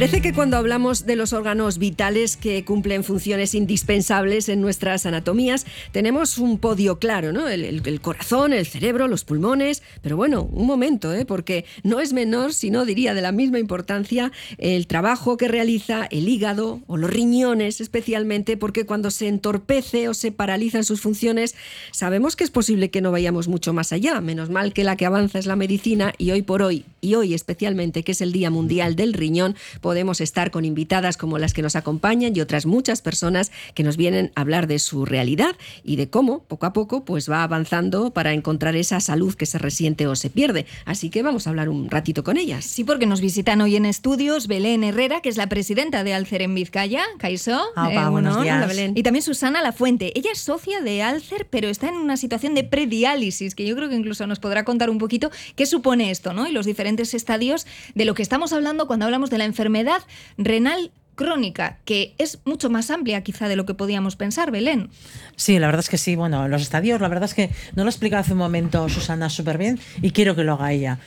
Parece que cuando hablamos de los órganos vitales que cumplen funciones indispensables en nuestras anatomías, tenemos un podio claro, ¿no? El, corazón, el cerebro, los pulmones. Pero bueno, un momento, ¿eh? porque no es menor, sino diría de la misma importancia, el trabajo que realiza el hígado o los riñones, especialmente porque cuando se entorpece o se paralizan sus funciones, sabemos que es posible que no vayamos mucho más allá. Menos mal que la que avanza es la medicina y hoy por hoy, y hoy especialmente, que es el Día Mundial del Riñón, podemos estar con invitadas como las que nos acompañan y otras muchas personas que nos vienen a hablar de su realidad y de cómo poco a poco pues va avanzando para encontrar esa salud que se resiente o se pierde. Así que vamos a hablar un ratito con ellas. Sí, porque nos visitan hoy en estudios Belén Herrera, que es la presidenta de Alcer en Vizcaya. Caiso. Eh, buenos días. Y también Susana Lafuente. Ella es socia de Alcer, pero está en una situación de prediálisis, que yo creo que incluso nos podrá contar un poquito qué supone esto, ¿no? Y los diferentes estadios de lo que estamos hablando cuando hablamos de la enfermedad enfermedad renal crónica, que es mucho más amplia quizá de lo que podíamos pensar, Belén. Sí, la verdad es que sí. Bueno, los estadios, la verdad es que no lo explica hace un momento Susana súper bien y quiero que lo haga ella.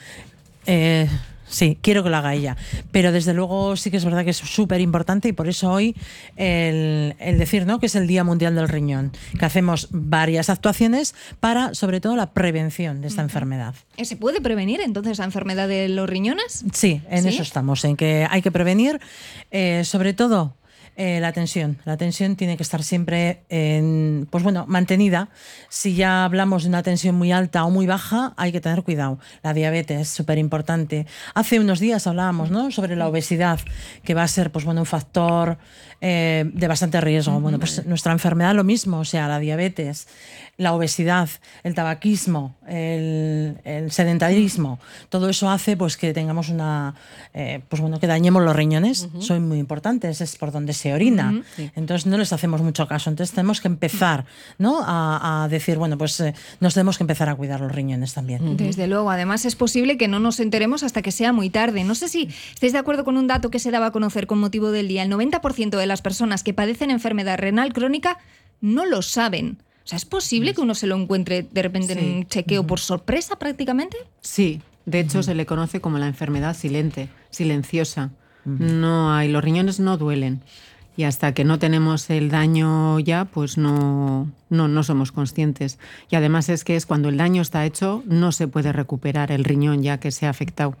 Eh, Sí, quiero que lo haga ella. Pero desde luego sí que es verdad que es súper importante y por eso hoy el, decir ¿no? que es el Día Mundial del Riñón, que hacemos varias actuaciones para, sobre todo, la prevención de esta enfermedad. ¿Se puede prevenir entonces la enfermedad de los riñones? Sí, en eso estamos, en que hay que prevenir, eh, sobre todo eh, la tensión. La tensión tiene que estar siempre en, pues bueno, mantenida. Si ya hablamos de una tensión muy alta o muy baja, hay que tener cuidado. La diabetes es súper importante. Hace unos días hablábamos ¿no? sobre la obesidad, que va a ser pues bueno, un factor eh, de bastante riesgo. Bueno, pues nuestra enfermedad lo mismo, o sea, la diabetes, la obesidad, el tabaquismo, el, sedentarismo, todo eso hace pues que tengamos una, eh, pues bueno, que dañemos los riñones, son muy importantes, es por donde se orina. Entonces no les hacemos mucho caso. Entonces tenemos que empezar, ¿no? A, decir, bueno, pues eh, nos tenemos que empezar a cuidar los riñones también. Desde luego, además es posible que no nos enteremos hasta que sea muy tarde. No sé si estáis de acuerdo con un dato que se daba a conocer con motivo del día. El 90% de las personas que padecen enfermedad renal crónica no lo saben. O sea, ¿es posible que uno se lo encuentre de repente en un chequeo por sorpresa prácticamente? Sí, de hecho se le conoce como la enfermedad silente, silenciosa. No hay, los riñones no duelen. Y hasta que no tenemos el daño ya, pues no, no, no somos conscientes. Y además es que es cuando el daño está hecho, no se puede recuperar el riñón ya que se ha afectado.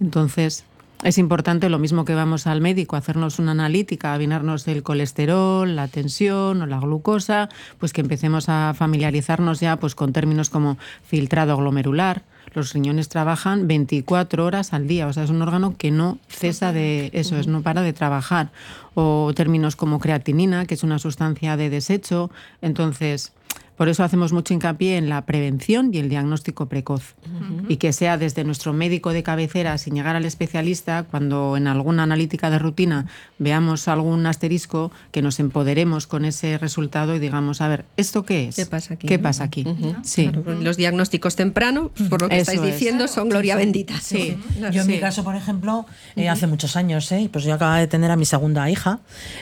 Entonces, es importante lo mismo que vamos al médico, hacernos una analítica, avinarnos el colesterol, la tensión o la glucosa, pues que empecemos a familiarizarnos ya pues con términos como filtrado glomerular. Los riñones trabajan 24 horas al día, o sea, es un órgano que no cesa de eso, es no para de trabajar. O términos como creatinina, que es una sustancia de desecho. Entonces, por eso hacemos mucho hincapié en la prevención y el diagnóstico precoz. Y que sea desde nuestro médico de cabecera, sin llegar al especialista, cuando en alguna analítica de rutina veamos algún asterisco, que nos empoderemos con ese resultado y digamos, a ver, ¿esto qué es? ¿Qué pasa aquí? ¿Qué pasa aquí? sí. los diagnósticos tempranos, por lo que estáis diciendo, son gloria bendita. Sí. Yo en mi caso, por ejemplo, eh, hace muchos años, ¿eh? pues yo acababa de tener a mi segunda hija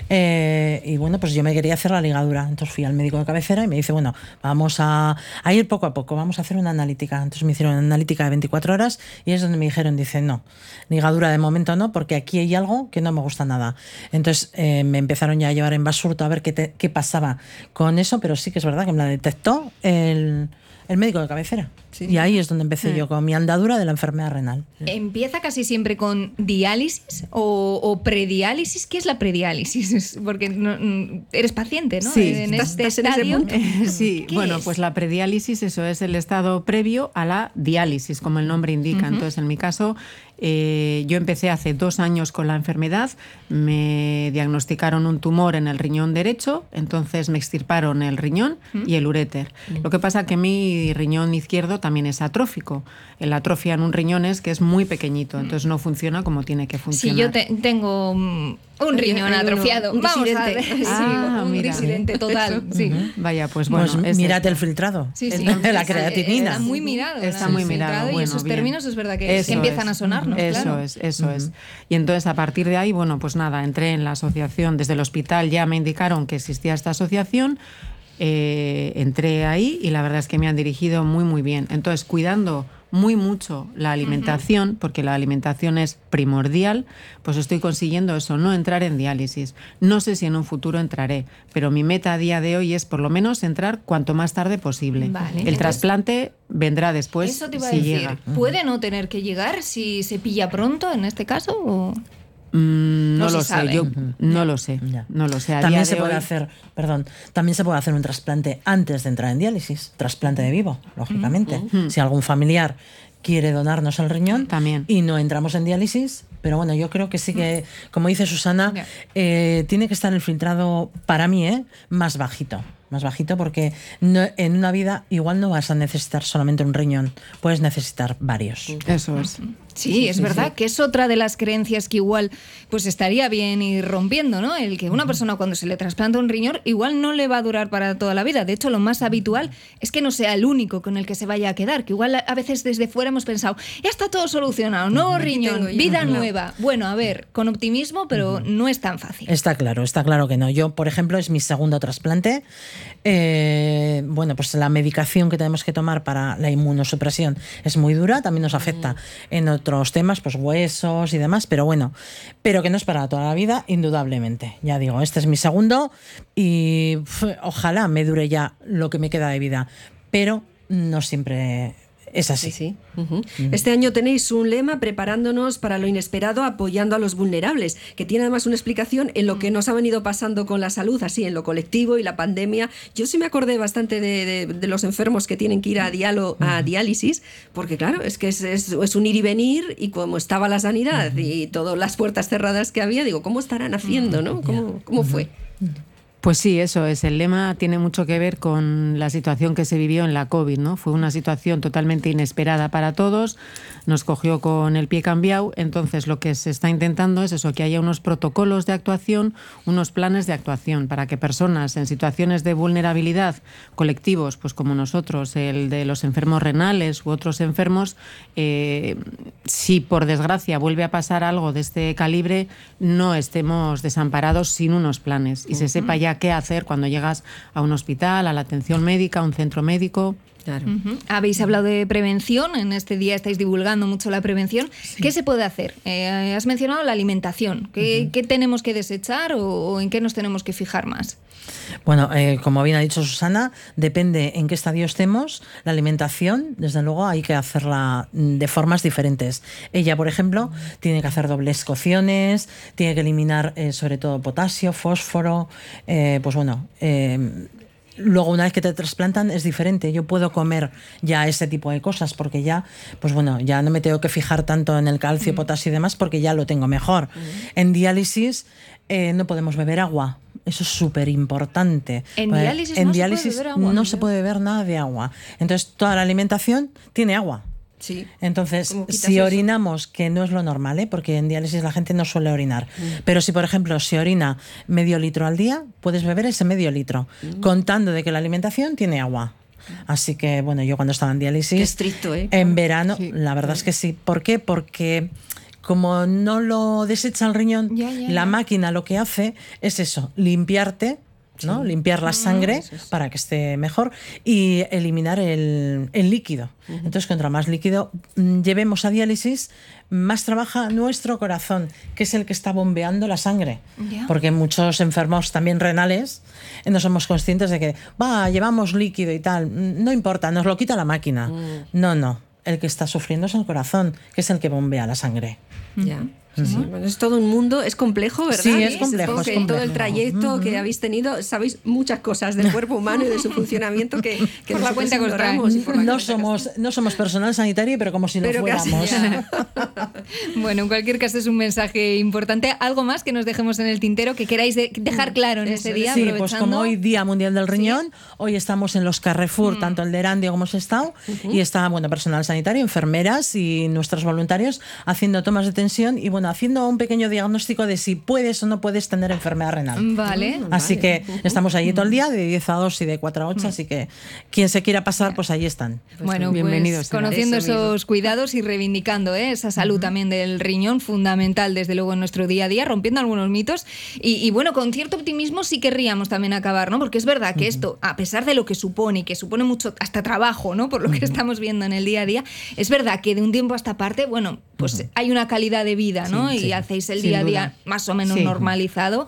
eh, y bueno, pues yo me quería hacer la ligadura. Entonces fui al médico de cabecera y me dice, bueno, vamos a, ir poco a poco, vamos a hacer una analítica. Entonces me hicieron una analítica de 24 horas y es donde me dijeron, dice, no, ligadura de momento no, porque aquí hay algo que no me gusta nada. Entonces eh, me empezaron ya a llevar en basurto a ver qué, qué pasaba con eso, pero sí que es verdad que me la detectó el el médico de cabecera. Y ahí es donde empecé yo con mi andadura de la enfermedad renal. ¿Empieza casi siempre con diálisis o, prediálisis? ¿Qué es la prediálisis? Porque mm, eres paciente, ¿no? Sí, en este estadio. sí, bueno, pues la prediálisis, eso es el estado previo a la diálisis, como el nombre indica. Entonces, en mi caso, eh, yo empecé hace dos años con la enfermedad, me diagnosticaron un tumor en el riñón derecho, entonces me extirparon el riñón y el uréter. Lo que pasa que mi riñón izquierdo también es atrófico. La atrofia en un riñón es que es muy pequeñito, entonces no funciona como tiene que funcionar. Sí, yo tengo mm, un riñón atrofiado. Un Vamos disidente. Ah, un disidente total. sí. Vaya, pues bueno. Pues mírate el filtrado. Sí, sí. la creatinina. Está muy mirado. Está muy mirado. y esos términos es verdad que, empiezan a sonarnos. Eso es, eso es. Y entonces a partir de ahí, bueno, pues nada, entré en la asociación. Desde el hospital ya me indicaron que existía esta asociación. Eh, entré ahí y la verdad es que me han dirigido muy, muy bien. Entonces, cuidando muy mucho la alimentación, porque la alimentación es primordial, pues estoy consiguiendo eso, no entrar en diálisis. No sé si en un futuro entraré, pero mi meta a día de hoy es por lo menos entrar cuanto más tarde posible. Vale, el entonces- trasplante vendrá después Eso te iba a si decir. llega. ¿Puede no tener que llegar si se pilla pronto en este caso? o- Mm, no, lo sé, yo no lo sé, Ya. no lo sé. A También se de puede hoy- hacer, perdón, también se puede hacer un trasplante antes de entrar en diálisis, trasplante de vivo, lógicamente. Si algún familiar quiere donarnos el riñón También. y no entramos en diálisis, pero bueno, yo creo que sí que, como dice Susana, eh, tiene que estar el filtrado para mí, ¿eh? más bajito. Más bajito porque no- en una vida igual no vas a necesitar solamente un riñón, puedes necesitar varios. Eso es. Sí, es verdad que es otra de las creencias que igual pues estaría bien ir rompiendo, ¿no? El que una persona cuando se le trasplanta un riñón igual no le va a durar para toda la vida. De hecho, lo más habitual es que no sea el único con el que se vaya a quedar, que igual a- veces desde fuera hemos pensado, ya está todo solucionado, no riñón, vida nueva. Bueno, a ver, con optimismo, pero no es tan fácil. Está claro, está claro que no. Yo, por ejemplo, es mi segundo trasplante. Eh, bueno, pues la medicación que tenemos que tomar para la inmunosupresión es muy dura, también nos afecta en otros temas, pues huesos y demás, pero bueno, pero que no es para toda la vida, indudablemente. Ya digo, este es mi segundo y ojalá me dure ya lo que me queda de vida, pero no siempre es así. Sí, sí. Este año tenéis un lema preparándonos para lo inesperado, apoyando a los vulnerables, que tiene además una explicación en lo que nos ha venido pasando con la salud, así en lo colectivo y la pandemia. Yo sí me acordé bastante de, de- de los enfermos que tienen que ir a, diálo- a diálisis, porque claro, es que es, es- es un ir y venir y como estaba la sanidad y todas las puertas cerradas que había, digo, ¿cómo estarán haciendo? ¿no? ¿Cómo, cómo fue? Pues sí, eso es. El lema tiene mucho que ver con la situación que se vivió en la COVID, ¿no? Fue una situación totalmente inesperada para todos, nos cogió con el pie cambiado, entonces lo que se está intentando es eso, que haya unos protocolos de actuación, unos planes de actuación para que personas en situaciones de vulnerabilidad, colectivos, pues como nosotros, el de los enfermos renales u otros enfermos, eh, si por desgracia vuelve a pasar algo de este calibre, no estemos desamparados sin unos planes y se sepa ya qué hacer cuando llegas a un hospital, a la atención médica, a un centro médico. Claro. Habéis hablado de prevención, en este día estáis divulgando mucho la prevención. ¿Qué se puede hacer? Eh, has mencionado la alimentación. ¿Qué, qué tenemos que desechar o, o en qué nos tenemos que fijar más? Bueno, eh, como bien ha dicho Susana, depende en qué estadio estemos. La alimentación, desde luego, hay que hacerla mm, de formas diferentes. Ella, por ejemplo, tiene que hacer dobles cocciones, tiene que eliminar eh, sobre todo potasio, fósforo, pues bueno. Luego, una vez que te trasplantan, es diferente. Yo puedo comer ya ese tipo de cosas porque ya, pues bueno, ya no me tengo que fijar tanto en el calcio, potasio y demás porque ya lo tengo mejor. En diálisis eh, no podemos beber agua. Eso es súper importante. En Pues, diálisis en no se puede beber agua, no se puede beber nada de agua. Entonces, toda la alimentación tiene agua. Sí. Entonces, ¿Cómo quitas si eso? orinamos, que no es lo normal, ¿eh? porque en diálisis la gente no suele orinar, Mm. pero si, por ejemplo, se orina medio litro al día, puedes beber ese medio litro, Mm. contando de que la alimentación tiene agua. Así que, bueno, yo cuando estaba en diálisis, Qué estricto, ¿eh? en verano, Sí. la verdad es que sí. ¿Por qué? Porque como no lo desecha el riñón, Ya, ya, la ya. máquina lo que hace es eso, limpiarte. ¿No? Limpiar Ah, la sangre para que esté mejor y eliminar el, el líquido. Entonces, contra más líquido mm, llevemos a diálisis, más trabaja nuestro corazón, que es el que está bombeando la sangre. Porque muchos enfermos también renales no somos conscientes de que, va, llevamos líquido y tal. Mm, No importa, nos lo quita la máquina. No, no. El que está sufriendo es el corazón, que es el que bombea la sangre. Sí, sí. Bueno, es todo un mundo, es complejo, ¿verdad? Sí, es complejo, es que en todo el complejo. trayecto que habéis tenido sabéis muchas cosas del cuerpo humano y de su funcionamiento que, que Por la cuenta que os traen. ignoramos No cuenta somos, no somos personal sanitario, pero como si lo Pero casi, fuéramos. Bueno, en cualquier caso es un mensaje importante. ¿Algo más que nos dejemos en el tintero que queráis de- dejar claro en Eso este es. día? Sí, pues como hoy Día Mundial del Riñón, hoy estamos en los Carrefour, tanto el de Erandio como Sestao, y está bueno, personal sanitario, enfermeras y nuestros voluntarios haciendo tomas de tensión y bueno, bueno, haciendo un pequeño diagnóstico de si puedes o no puedes tener enfermedad renal. Vale. Así que estamos allí todo el día, de 10 a 2 y de 4 a 8, así que quien se quiera pasar, pues ahí están. Bueno, pues bienvenidos será. conociendo Eso esos cuidados y reivindicando ¿eh? esa salud también del riñón, fundamental desde luego en nuestro día a día, rompiendo algunos mitos. Y, y bueno, con cierto optimismo sí querríamos también acabar, ¿no? Porque es verdad que esto, a pesar de lo que supone, y que supone mucho hasta trabajo, ¿no? Por lo que estamos viendo en el día a día, es verdad que de un tiempo a esta parte, bueno, pues hay una calidad de vida, ¿no? y hacéis el día a día duda. más o menos Sí. normalizado.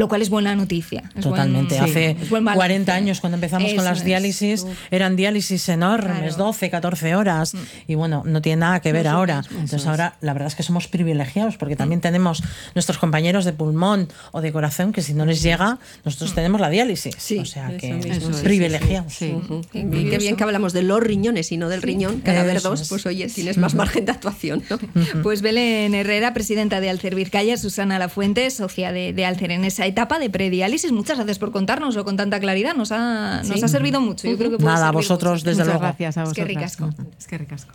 Lo cual es buena noticia. es buen- Totalmente. Hace es buen balance. 40 años cuando empezamos con Eso las es. diálisis, eran diálisis enormes, Claro. 12, 14 horas. Y bueno, no tiene nada que ver Eso ahora. Entonces ahora la verdad es que somos privilegiados porque también tenemos nuestros compañeros de pulmón o de corazón que si no les llega, nosotros tenemos la diálisis. Sí, o sea que es. privilegiados. Sí. Ujú. Qué bien que hablamos de los riñones y no del riñón. Cada Eso dos, es. pues oye, tienes más margen de actuación. ¿no? Pues Belén Herrera, presidenta de Alcer Vizcaya, Susana Lafuente, socia de, de Alcer en esa etapa de prediálisis. Muchas gracias por contárnoslo con tanta claridad. Nos ha, nos ha servido mucho. Yo creo que puede Nada, a vosotros mucho. desde Muchas luego. gracias a Es que vosotras. ricasco. Es que ricasco.